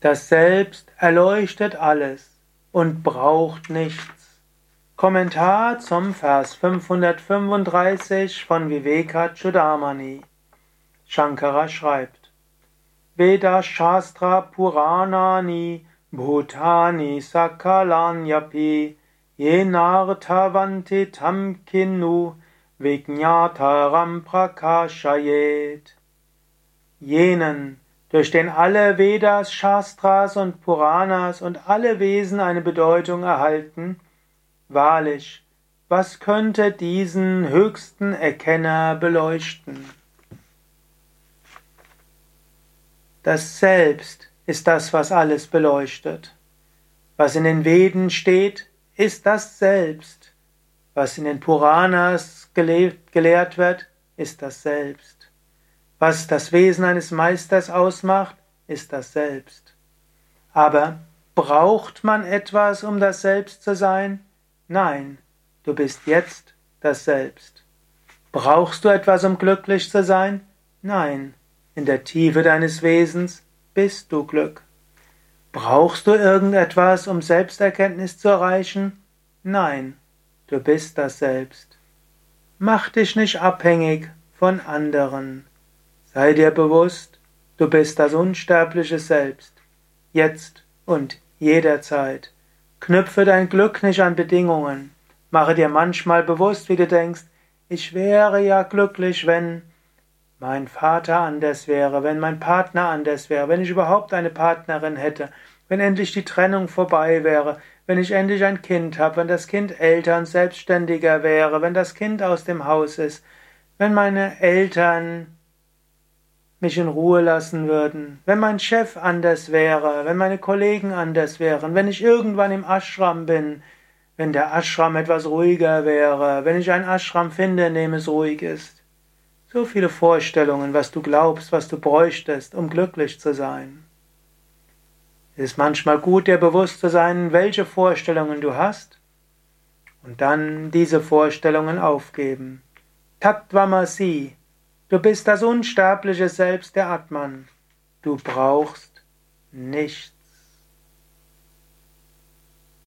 Das Selbst erleuchtet alles und braucht nichts. Kommentar zum Vers 535 von Vivekachudamani. Shankara schreibt: Veda Shastra Puranani Bhutani Sakalanyapi Yenartavanti Tamkinu Vijnataram Prakashayet. Jenen, durch den alle Vedas, Shastras und Puranas und alle Wesen eine Bedeutung erhalten, wahrlich, was könnte diesen höchsten Erkenner beleuchten? Das Selbst ist das, was alles beleuchtet. Was in den Veden steht, ist das Selbst. Was in den Puranas gelehrt wird, ist das Selbst. Was das Wesen eines Meisters ausmacht, ist das Selbst. Aber braucht man etwas, um das Selbst zu sein? Nein, du bist jetzt das Selbst. Brauchst du etwas, um glücklich zu sein? Nein, in der Tiefe deines Wesens bist du Glück. Brauchst du irgendetwas, um Selbsterkenntnis zu erreichen? Nein, du bist das Selbst. Mach dich nicht abhängig von anderen. Sei dir bewusst, du bist das unsterbliche Selbst, jetzt und jederzeit. Knüpfe dein Glück nicht an Bedingungen. Mache dir manchmal bewusst, wie du denkst, ich wäre ja glücklich, wenn mein Vater anders wäre, wenn mein Partner anders wäre, wenn ich überhaupt eine Partnerin hätte, wenn endlich die Trennung vorbei wäre, wenn ich endlich ein Kind habe, wenn das Kind älter und selbstständiger wäre, wenn das Kind aus dem Haus ist, wenn meine Eltern mich in Ruhe lassen würden, wenn mein Chef anders wäre, wenn meine Kollegen anders wären, wenn ich irgendwann im Ashram bin, wenn der Ashram etwas ruhiger wäre, wenn ich ein Ashram finde, in dem es ruhig ist. So viele Vorstellungen, was du glaubst, was du bräuchtest, um glücklich zu sein. Es ist manchmal gut, dir bewusst zu sein, welche Vorstellungen du hast, und dann diese Vorstellungen aufgeben. Tattvamasi, Du bist das unsterbliche Selbst der Atman. Du brauchst nichts.